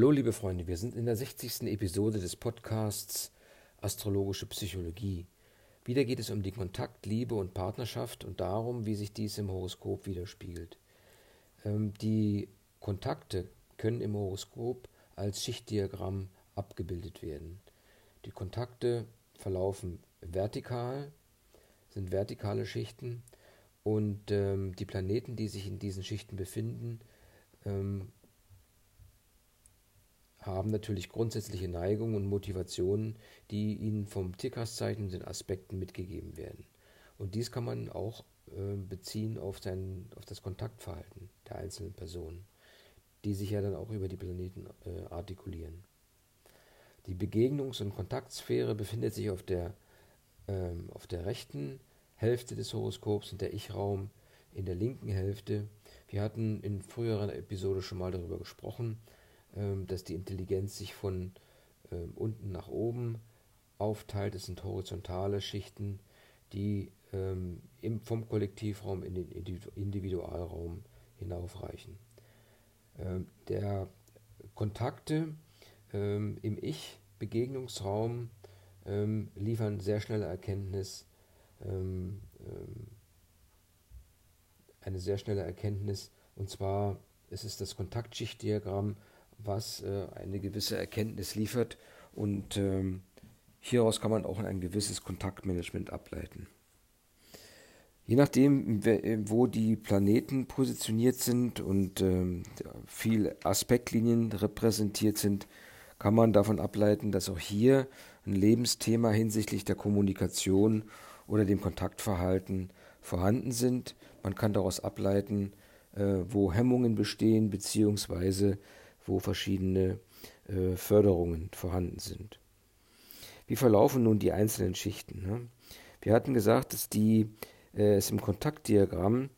Hallo liebe Freunde, wir sind in der 60. Episode des Podcasts Astrologische Psychologie. Wieder geht es um die Kontakt, Liebe und Partnerschaft und darum, wie sich dies im Horoskop widerspiegelt. Ähm, die Kontakte können im Horoskop als Schichtdiagramm abgebildet werden. Die Kontakte verlaufen vertikal, sind vertikale Schichten und ähm, die Planeten, die sich in diesen Schichten befinden, ähm, haben natürlich grundsätzliche Neigungen und Motivationen, die ihnen vom Tierkreiszeichen und den Aspekten mitgegeben werden. Und dies kann man auch äh, beziehen auf, sein, auf das Kontaktverhalten der einzelnen Personen, die sich ja dann auch über die Planeten äh, artikulieren. Die Begegnungs- und Kontaktsphäre befindet sich auf der, ähm, auf der rechten Hälfte des Horoskops und der Ich-Raum in der linken Hälfte. Wir hatten in früheren Episode schon mal darüber gesprochen, dass die Intelligenz sich von ähm, unten nach oben aufteilt. Es sind horizontale Schichten, die ähm, vom Kollektivraum in den Individualraum hinaufreichen. der Kontakte im Ich-Begegnungsraum liefern sehr schnelle Erkenntnis, eine sehr schnelle Erkenntnis, und zwar ist es das Kontaktschichtdiagramm was äh, eine gewisse Erkenntnis liefert und ähm, hieraus kann man auch ein gewisses Kontaktmanagement ableiten. Je nachdem, wo die Planeten positioniert sind und ähm, viel Aspektlinien repräsentiert sind, kann man davon ableiten, dass auch hier ein Lebensthema hinsichtlich der Kommunikation oder dem Kontaktverhalten vorhanden sind. Man kann daraus ableiten, äh, wo Hemmungen bestehen, beziehungsweise wo verschiedene äh, Förderungen vorhanden sind. Wie verlaufen nun die einzelnen Schichten? Ne? Wir hatten gesagt, dass die äh, es im Kontaktdiagramm,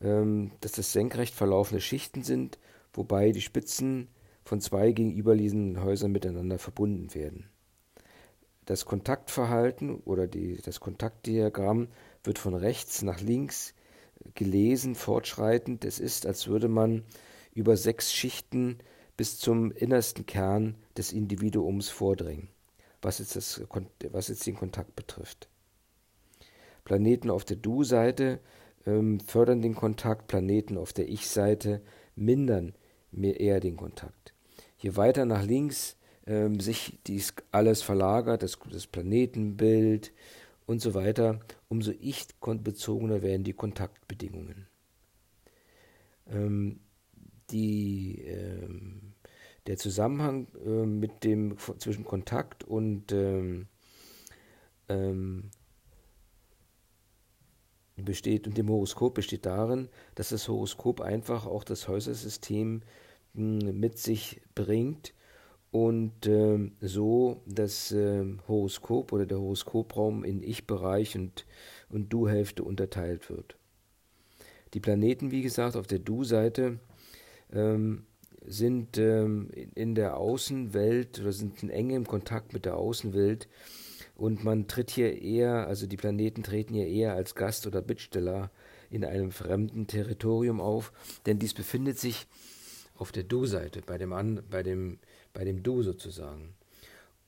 ähm, dass das senkrecht verlaufende Schichten sind, wobei die Spitzen von zwei gegenüberliegenden Häusern miteinander verbunden werden. Das Kontaktverhalten oder die, das Kontaktdiagramm wird von rechts nach links gelesen, fortschreitend. Es ist, als würde man über sechs Schichten bis zum innersten Kern des Individuums vordringen, was jetzt, das, was jetzt den Kontakt betrifft. Planeten auf der Du-Seite ähm, fördern den Kontakt, Planeten auf der Ich-Seite mindern mir eher den Kontakt. Je weiter nach links ähm, sich dies alles verlagert, das, das Planetenbild und so weiter, umso ich-bezogener werden die Kontaktbedingungen. Ähm, die ähm, der Zusammenhang äh, mit dem zwischen Kontakt und ähm, ähm, besteht und dem Horoskop besteht darin, dass das Horoskop einfach auch das Häusersystem hm, mit sich bringt und äh, so das äh, Horoskop oder der Horoskopraum in Ich-Bereich und, und Du-Hälfte unterteilt wird. Die Planeten, wie gesagt, auf der Du-Seite ähm, sind ähm, in der Außenwelt oder sind in engem Kontakt mit der Außenwelt und man tritt hier eher, also die Planeten treten hier eher als Gast oder Bittsteller in einem fremden Territorium auf, denn dies befindet sich auf der Du-Seite, bei dem, An, bei, dem, bei dem Du sozusagen.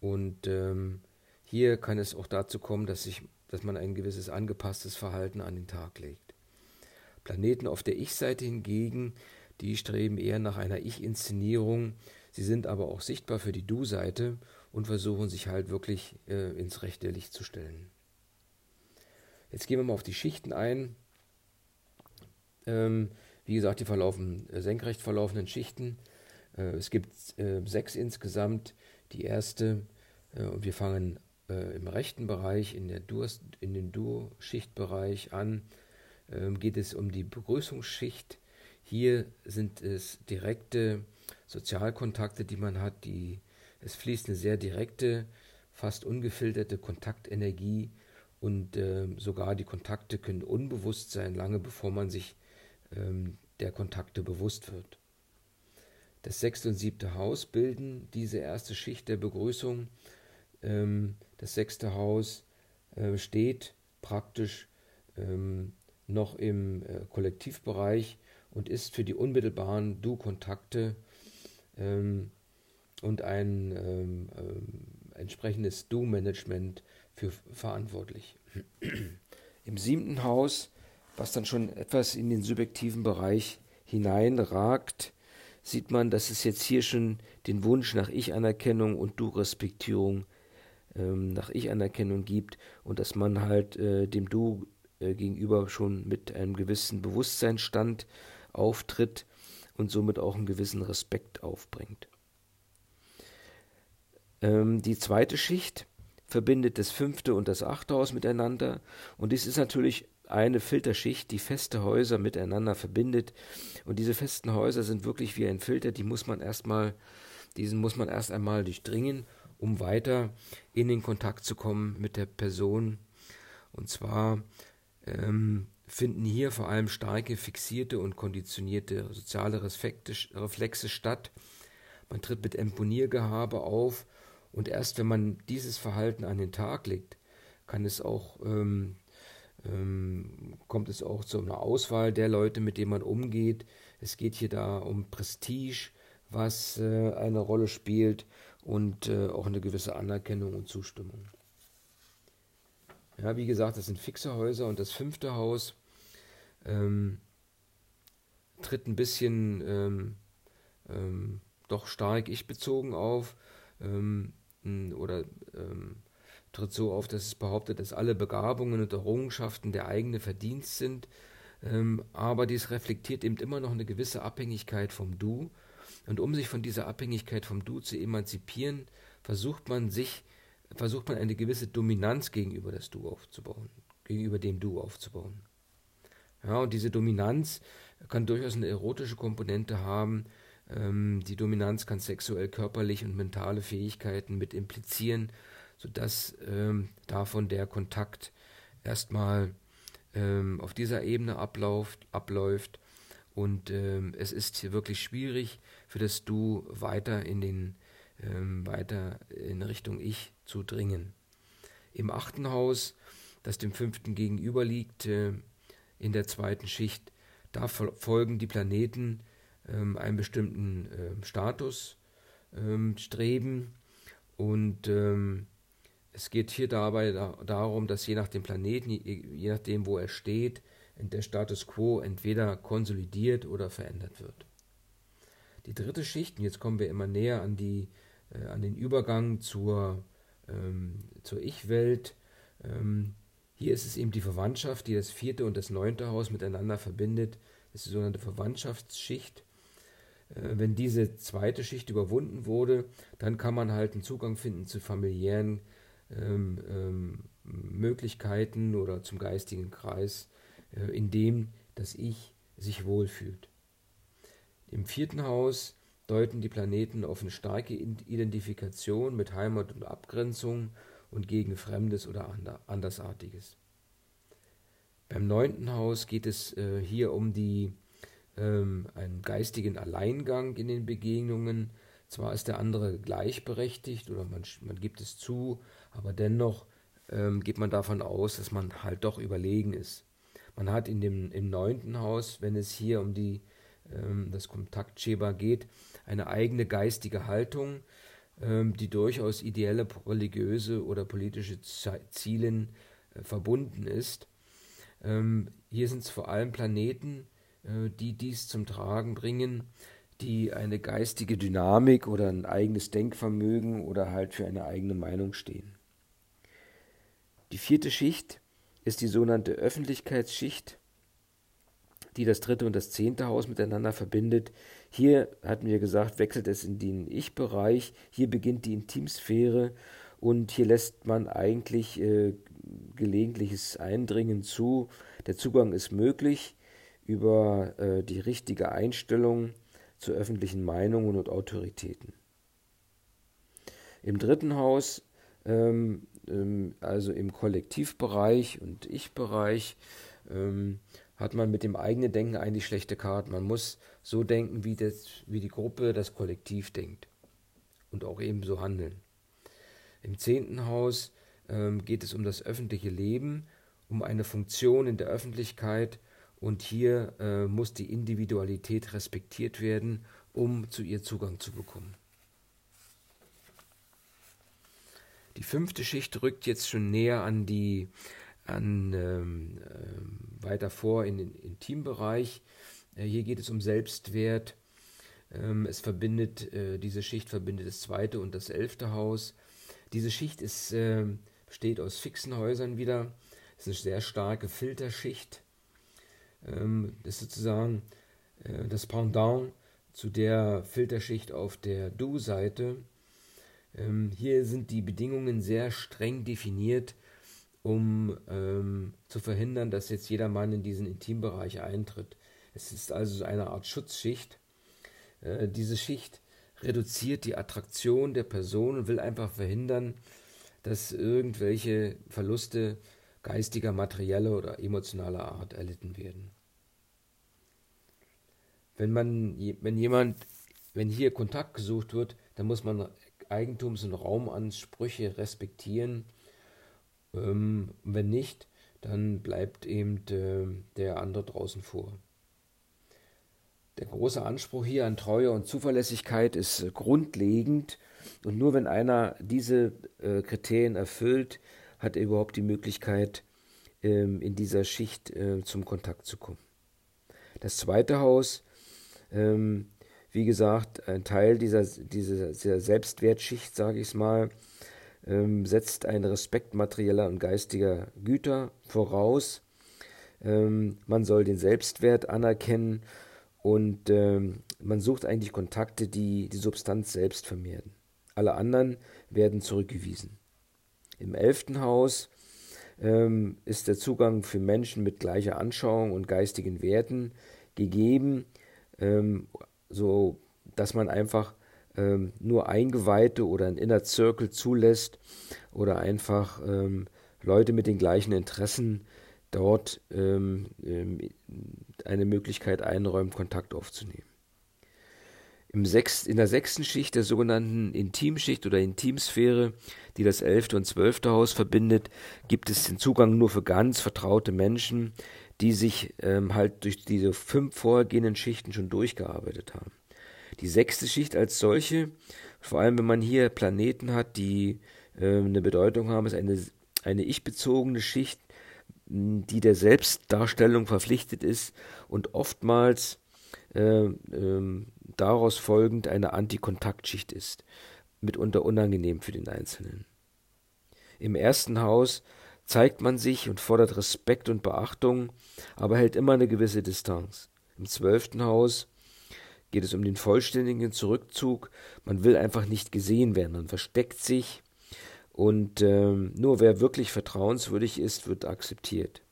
Und ähm, hier kann es auch dazu kommen, dass, sich, dass man ein gewisses angepasstes Verhalten an den Tag legt. Planeten auf der Ich-Seite hingegen die streben eher nach einer Ich-Inszenierung. Sie sind aber auch sichtbar für die Du-Seite und versuchen sich halt wirklich äh, ins rechte Licht zu stellen. Jetzt gehen wir mal auf die Schichten ein. Ähm, wie gesagt, die verlaufen äh, senkrecht verlaufenden Schichten. Äh, es gibt äh, sechs insgesamt. Die erste, äh, und wir fangen äh, im rechten Bereich, in, der Durst, in den Du-Schichtbereich an, ähm, geht es um die Begrüßungsschicht. Hier sind es direkte Sozialkontakte, die man hat. Die, es fließt eine sehr direkte, fast ungefilterte Kontaktenergie und äh, sogar die Kontakte können unbewusst sein, lange bevor man sich ähm, der Kontakte bewusst wird. Das sechste und siebte Haus bilden diese erste Schicht der Begrüßung. Ähm, das sechste Haus äh, steht praktisch ähm, noch im äh, Kollektivbereich und ist für die unmittelbaren Du-Kontakte ähm, und ein ähm, ähm, entsprechendes Do-Management für verantwortlich. Im siebten Haus, was dann schon etwas in den subjektiven Bereich hineinragt, sieht man, dass es jetzt hier schon den Wunsch nach Ich-Anerkennung und Du-Respektierung ähm, nach Ich-Anerkennung gibt und dass man halt äh, dem Du äh, gegenüber schon mit einem gewissen Bewusstseinsstand auftritt und somit auch einen gewissen Respekt aufbringt. Ähm, die zweite Schicht verbindet das fünfte und das achte Haus miteinander und dies ist natürlich eine Filterschicht, die feste Häuser miteinander verbindet. Und diese festen Häuser sind wirklich wie ein Filter, die muss man erstmal, diesen muss man erst einmal durchdringen, um weiter in den Kontakt zu kommen mit der Person. Und zwar ähm, finden hier vor allem starke, fixierte und konditionierte soziale Reflexe statt. Man tritt mit Imponiergehabe auf und erst wenn man dieses Verhalten an den Tag legt, kann es auch ähm, ähm, kommt es auch zu einer Auswahl der Leute, mit denen man umgeht. Es geht hier da um Prestige, was äh, eine Rolle spielt und äh, auch eine gewisse Anerkennung und Zustimmung. Ja, wie gesagt, das sind fixe Häuser und das fünfte Haus ähm, tritt ein bisschen ähm, ähm, doch stark ich-bezogen auf ähm, oder ähm, tritt so auf, dass es behauptet, dass alle Begabungen und Errungenschaften der eigene Verdienst sind, ähm, aber dies reflektiert eben immer noch eine gewisse Abhängigkeit vom Du. Und um sich von dieser Abhängigkeit vom Du zu emanzipieren, versucht man sich, versucht man eine gewisse Dominanz gegenüber das Du aufzubauen, gegenüber dem Du aufzubauen. Ja, und diese Dominanz kann durchaus eine erotische Komponente haben. Ähm, die Dominanz kann sexuell, körperlich und mentale Fähigkeiten mit implizieren sodass ähm, davon der Kontakt erstmal ähm, auf dieser Ebene abläuft, abläuft und ähm, es ist wirklich schwierig für das Du weiter in den ähm, weiter in Richtung Ich zu dringen. Im achten Haus, das dem fünften gegenüber liegt, äh, in der zweiten Schicht, da folgen die Planeten ähm, einem bestimmten äh, Status ähm, streben und ähm, es geht hier dabei darum, dass je nach dem Planeten, je nachdem, wo er steht, der Status quo entweder konsolidiert oder verändert wird. Die dritte Schicht, und jetzt kommen wir immer näher an, die, äh, an den Übergang zur, ähm, zur Ich-Welt. Ähm, hier ist es eben die Verwandtschaft, die das vierte und das neunte Haus miteinander verbindet. Das ist die sogenannte Verwandtschaftsschicht. Äh, wenn diese zweite Schicht überwunden wurde, dann kann man halt einen Zugang finden zu familiären ähm, ähm, Möglichkeiten oder zum geistigen Kreis, äh, in dem das Ich sich wohlfühlt. Im vierten Haus deuten die Planeten auf eine starke Identifikation mit Heimat und Abgrenzung und gegen Fremdes oder Andersartiges. Beim neunten Haus geht es äh, hier um die, ähm, einen geistigen Alleingang in den Begegnungen. Zwar ist der andere gleichberechtigt oder man, man gibt es zu, aber dennoch ähm, geht man davon aus, dass man halt doch überlegen ist. Man hat in dem, im neunten Haus, wenn es hier um die, ähm, das Kontaktschema geht, eine eigene geistige Haltung, die durchaus ideelle religiöse oder politische Zielen äh, verbunden ist. Ähm, hier sind es vor allem Planeten, äh, die dies zum Tragen bringen, die eine geistige Dynamik oder ein eigenes Denkvermögen oder halt für eine eigene Meinung stehen. Die vierte Schicht ist die sogenannte Öffentlichkeitsschicht, die das dritte und das zehnte Haus miteinander verbindet. Hier hatten wir gesagt, wechselt es in den Ich-Bereich. Hier beginnt die Intimsphäre und hier lässt man eigentlich äh, gelegentliches Eindringen zu. Der Zugang ist möglich über äh, die richtige Einstellung zu öffentlichen Meinungen und Autoritäten. Im dritten Haus ähm, ähm, also im Kollektivbereich und Ich-Bereich, ähm, hat man mit dem eigenen Denken eigentlich schlechte Karten. Man muss so denken, wie, das, wie die Gruppe, das Kollektiv denkt und auch ebenso handeln. Im zehnten Haus ähm, geht es um das öffentliche Leben, um eine Funktion in der Öffentlichkeit und hier äh, muss die Individualität respektiert werden, um zu ihr Zugang zu bekommen. Die fünfte Schicht rückt jetzt schon näher an die an ähm, äh, weiter vor in den Intimbereich. Äh, hier geht es um Selbstwert. Ähm, es verbindet äh, diese Schicht verbindet das zweite und das elfte Haus. Diese Schicht ist, ähm, besteht aus fixen Häusern wieder. Es ist eine sehr starke Filterschicht. Ähm, das ist sozusagen äh, das Pendant zu der Filterschicht auf der Du-Seite. Ähm, hier sind die Bedingungen sehr streng definiert, um ähm, zu verhindern, dass jetzt jeder Mann in diesen Intimbereich eintritt. Es ist also eine Art Schutzschicht. Äh, diese Schicht reduziert die Attraktion der Person und will einfach verhindern, dass irgendwelche Verluste geistiger, materieller oder emotionaler Art erlitten werden. Wenn man, wenn jemand, wenn hier Kontakt gesucht wird, dann muss man Eigentums- und Raumansprüche respektieren. Ähm, wenn nicht, dann bleibt eben äh, der andere draußen vor. Der große Anspruch hier an Treue und Zuverlässigkeit ist äh, grundlegend und nur wenn einer diese äh, Kriterien erfüllt, hat er überhaupt die Möglichkeit, ähm, in dieser Schicht äh, zum Kontakt zu kommen. Das zweite Haus ähm, wie gesagt, ein Teil dieser, dieser, dieser Selbstwertschicht, sage ich es mal, ähm, setzt einen Respekt materieller und geistiger Güter voraus. Ähm, man soll den Selbstwert anerkennen und ähm, man sucht eigentlich Kontakte, die die Substanz selbst vermehren. Alle anderen werden zurückgewiesen. Im elften Haus ähm, ist der Zugang für Menschen mit gleicher Anschauung und geistigen Werten gegeben ähm, so dass man einfach ähm, nur Eingeweihte oder ein Inner Circle zulässt oder einfach ähm, Leute mit den gleichen Interessen dort ähm, ähm, eine Möglichkeit einräumt, Kontakt aufzunehmen. Im sechst, in der sechsten Schicht, der sogenannten Intimschicht oder Intimsphäre, die das elfte und zwölfte Haus verbindet, gibt es den Zugang nur für ganz vertraute Menschen, die sich ähm, halt durch diese fünf vorhergehenden Schichten schon durchgearbeitet haben. Die sechste Schicht als solche, vor allem wenn man hier Planeten hat, die äh, eine Bedeutung haben, ist eine, eine ich-bezogene Schicht, die der Selbstdarstellung verpflichtet ist und oftmals äh, äh, daraus folgend eine Antikontaktschicht ist, mitunter unangenehm für den Einzelnen. Im ersten Haus zeigt man sich und fordert Respekt und Beachtung, aber hält immer eine gewisse Distanz. Im zwölften Haus geht es um den vollständigen Zurückzug. Man will einfach nicht gesehen werden, man versteckt sich und ähm, nur wer wirklich vertrauenswürdig ist, wird akzeptiert.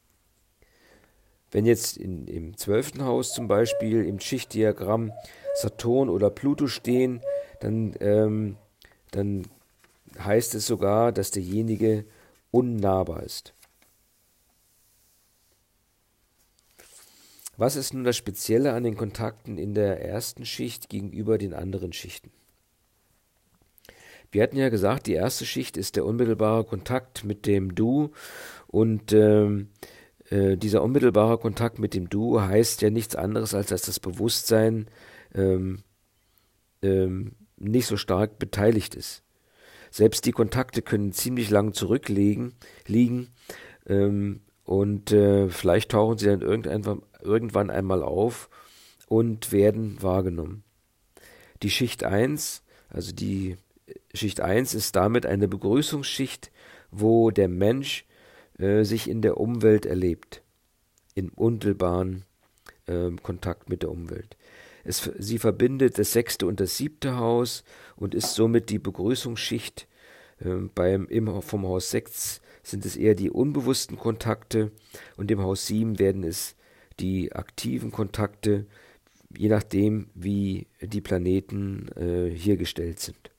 Wenn jetzt in, im zwölften Haus zum Beispiel im Schichtdiagramm Saturn oder Pluto stehen, dann, ähm, dann heißt es sogar, dass derjenige unnahbar ist. Was ist nun das Spezielle an den Kontakten in der ersten Schicht gegenüber den anderen Schichten? Wir hatten ja gesagt, die erste Schicht ist der unmittelbare Kontakt mit dem Du und ähm, äh, dieser unmittelbare Kontakt mit dem Du heißt ja nichts anderes, als dass das Bewusstsein ähm, ähm, nicht so stark beteiligt ist. Selbst die Kontakte können ziemlich lang zurückliegen liegen, ähm, und äh, vielleicht tauchen sie dann irgendwann, irgendwann einmal auf und werden wahrgenommen. Die Schicht 1, also die Schicht 1 ist damit eine Begrüßungsschicht, wo der Mensch äh, sich in der Umwelt erlebt, in unmittelbaren äh, Kontakt mit der Umwelt. Es, sie verbindet das sechste und das siebte Haus und ist somit die Begrüßungsschicht. Ähm, beim, im, vom Haus 6 sind es eher die unbewussten Kontakte und im Haus 7 werden es die aktiven Kontakte, je nachdem, wie die Planeten äh, hier gestellt sind.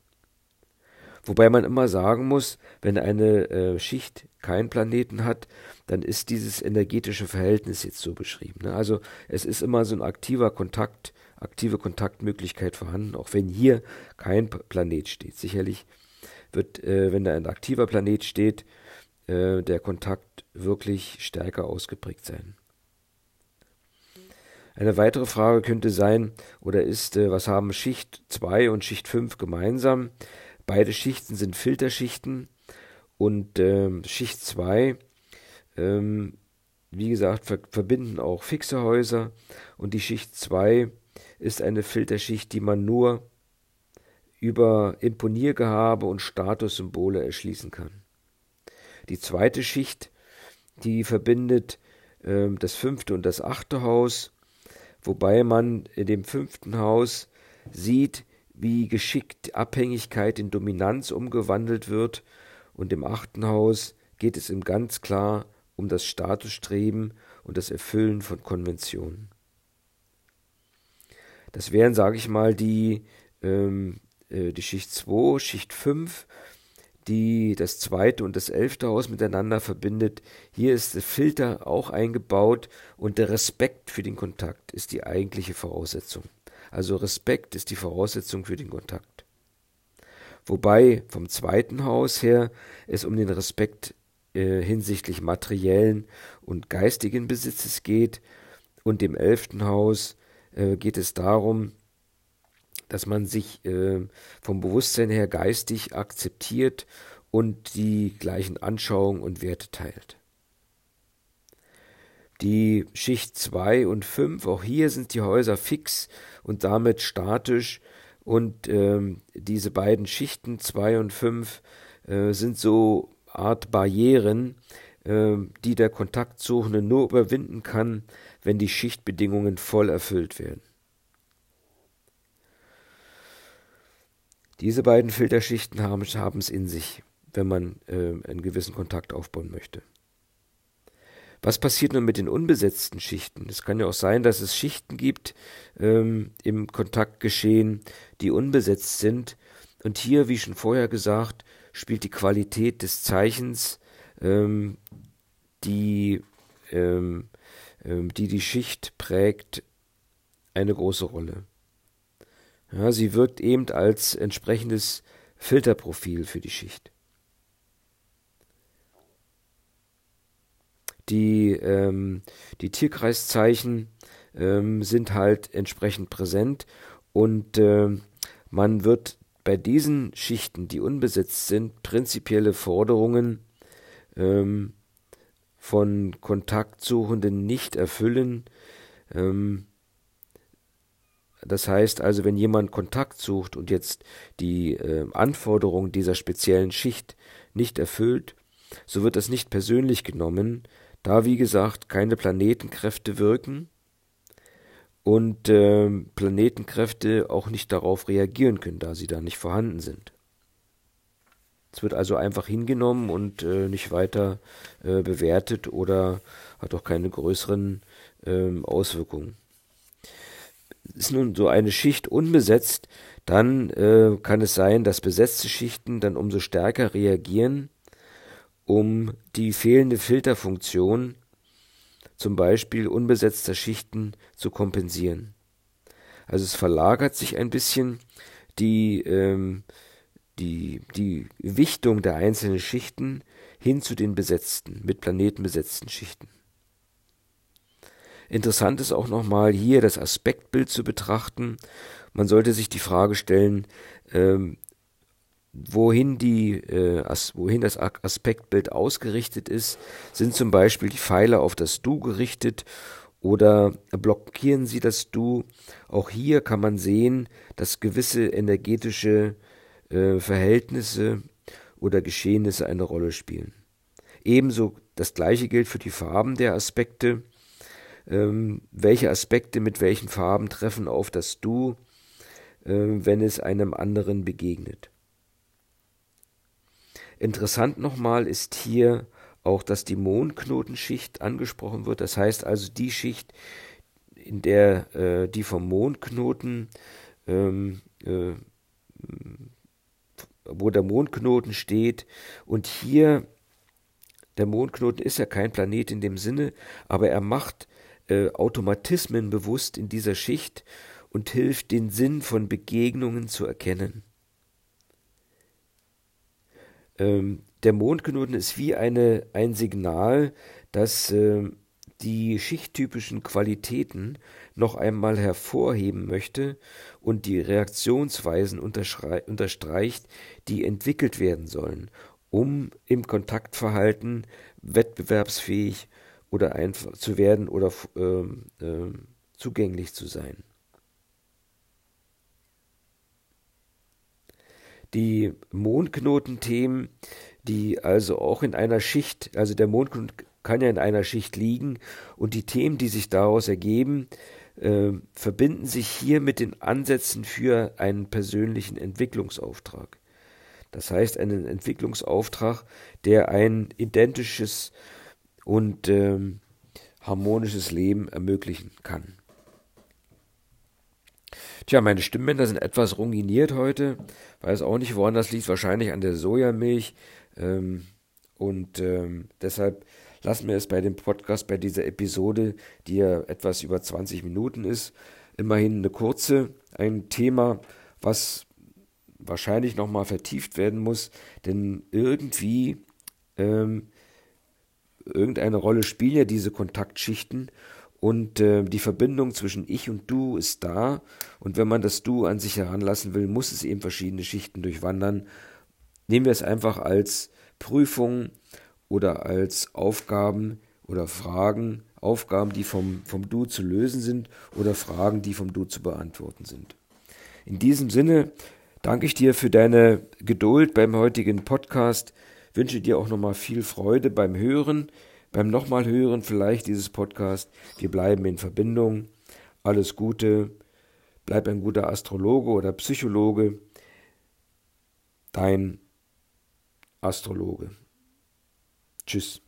Wobei man immer sagen muss, wenn eine äh, Schicht keinen Planeten hat, dann ist dieses energetische Verhältnis jetzt so beschrieben. Ne? Also es ist immer so ein aktiver Kontakt, aktive Kontaktmöglichkeit vorhanden, auch wenn hier kein Planet steht. Sicherlich wird, äh, wenn da ein aktiver Planet steht, äh, der Kontakt wirklich stärker ausgeprägt sein. Eine weitere Frage könnte sein oder ist, äh, was haben Schicht 2 und Schicht 5 gemeinsam? Beide Schichten sind Filterschichten und ähm, Schicht 2, ähm, wie gesagt, ver verbinden auch fixe Häuser und die Schicht 2 ist eine Filterschicht, die man nur über Imponiergehabe und Statussymbole erschließen kann. Die zweite Schicht, die verbindet äh, das fünfte und das achte Haus, wobei man in dem fünften Haus sieht, wie geschickt Abhängigkeit in Dominanz umgewandelt wird, und im achten Haus geht es ihm ganz klar um das Statusstreben und das Erfüllen von Konventionen. Das wären, sage ich mal, die, ähm, äh, die Schicht 2, Schicht 5, die das zweite und das elfte Haus miteinander verbindet. Hier ist der Filter auch eingebaut und der Respekt für den Kontakt ist die eigentliche Voraussetzung. Also Respekt ist die Voraussetzung für den Kontakt. Wobei vom zweiten Haus her es um den Respekt äh, hinsichtlich materiellen und geistigen Besitzes geht und dem elften Haus äh, geht es darum, dass man sich äh, vom Bewusstsein her geistig akzeptiert und die gleichen Anschauungen und Werte teilt. Die Schicht 2 und 5, auch hier sind die Häuser fix und damit statisch und ähm, diese beiden Schichten 2 und 5 äh, sind so Art Barrieren, äh, die der Kontaktsuchende nur überwinden kann, wenn die Schichtbedingungen voll erfüllt werden. Diese beiden Filterschichten haben es in sich, wenn man äh, einen gewissen Kontakt aufbauen möchte. Was passiert nun mit den unbesetzten Schichten? Es kann ja auch sein, dass es Schichten gibt ähm, im Kontaktgeschehen, die unbesetzt sind. Und hier, wie schon vorher gesagt, spielt die Qualität des Zeichens, ähm, die, ähm, ähm die die Schicht prägt, eine große Rolle. Ja, sie wirkt eben als entsprechendes Filterprofil für die Schicht. Die, ähm, die Tierkreiszeichen ähm, sind halt entsprechend präsent und äh, man wird bei diesen Schichten, die unbesetzt sind, prinzipielle Forderungen ähm, von Kontaktsuchenden nicht erfüllen. Ähm, das heißt also, wenn jemand Kontakt sucht und jetzt die äh, Anforderungen dieser speziellen Schicht nicht erfüllt, so wird das nicht persönlich genommen, da wie gesagt keine Planetenkräfte wirken und äh, Planetenkräfte auch nicht darauf reagieren können, da sie da nicht vorhanden sind. Es wird also einfach hingenommen und äh, nicht weiter äh, bewertet oder hat auch keine größeren ähm, Auswirkungen ist nun so eine Schicht unbesetzt, dann äh, kann es sein, dass besetzte Schichten dann umso stärker reagieren, um die fehlende Filterfunktion zum Beispiel unbesetzter Schichten zu kompensieren. Also es verlagert sich ein bisschen die, ähm, die, die Wichtung der einzelnen Schichten hin zu den besetzten, mit Planeten besetzten Schichten. Interessant ist auch nochmal hier das Aspektbild zu betrachten. Man sollte sich die Frage stellen, ähm, wohin, die, äh, as, wohin das Aspektbild ausgerichtet ist. Sind zum Beispiel die Pfeile auf das Du gerichtet oder blockieren sie das Du? Auch hier kann man sehen, dass gewisse energetische äh, Verhältnisse oder Geschehnisse eine Rolle spielen. Ebenso das gleiche gilt für die Farben der Aspekte ähm, welche Aspekte mit welchen Farben treffen auf das Du, äh, wenn es einem anderen begegnet. Interessant nochmal ist hier auch, dass die Mondknotenschicht angesprochen wird. Das heißt also die Schicht, in der äh, die vom Mondknoten, ähm, äh, wo der Mondknoten steht und hier der Mondknoten ist ja kein Planet in dem Sinne, aber er macht äh, Automatismen bewusst in dieser Schicht und hilft, den Sinn von Begegnungen zu erkennen. Ähm, der Mondknoten ist wie eine, ein Signal, das äh, die schichttypischen Qualitäten noch einmal hervorheben möchte und die Reaktionsweisen unterstreicht, die entwickelt werden sollen, um im Kontaktverhalten wettbewerbsfähig oder einfach zu werden oder ähm, äh, zugänglich zu sein. Die Mondknotenthemen, die also auch in einer Schicht, also der Mondknoten kann ja in einer Schicht liegen und die Themen, die sich daraus ergeben, äh, verbinden sich hier mit den Ansätzen für einen persönlichen Entwicklungsauftrag. Das heißt, einen Entwicklungsauftrag, der ein identisches und ähm, harmonisches Leben ermöglichen kann. Tja, meine Stimmbänder sind etwas runginiert heute. Weiß auch nicht, woran das liegt. Wahrscheinlich an der Sojamilch. Ähm, und ähm, deshalb lassen wir es bei dem Podcast, bei dieser Episode, die ja etwas über 20 Minuten ist, immerhin eine kurze, ein Thema, was wahrscheinlich nochmal vertieft werden muss, denn irgendwie ähm, irgendeine Rolle spielen ja diese Kontaktschichten und äh, die Verbindung zwischen ich und du ist da und wenn man das Du an sich heranlassen will, muss es eben verschiedene Schichten durchwandern. Nehmen wir es einfach als Prüfung oder als Aufgaben oder Fragen, Aufgaben, die vom, vom Du zu lösen sind oder Fragen, die vom Du zu beantworten sind. In diesem Sinne danke ich dir für deine Geduld beim heutigen Podcast, wünsche dir auch nochmal viel Freude beim Hören, beim nochmal Hören vielleicht dieses Podcast. Wir bleiben in Verbindung. Alles Gute, bleib ein guter Astrologe oder Psychologe. Dein Astrologe. Tschüss.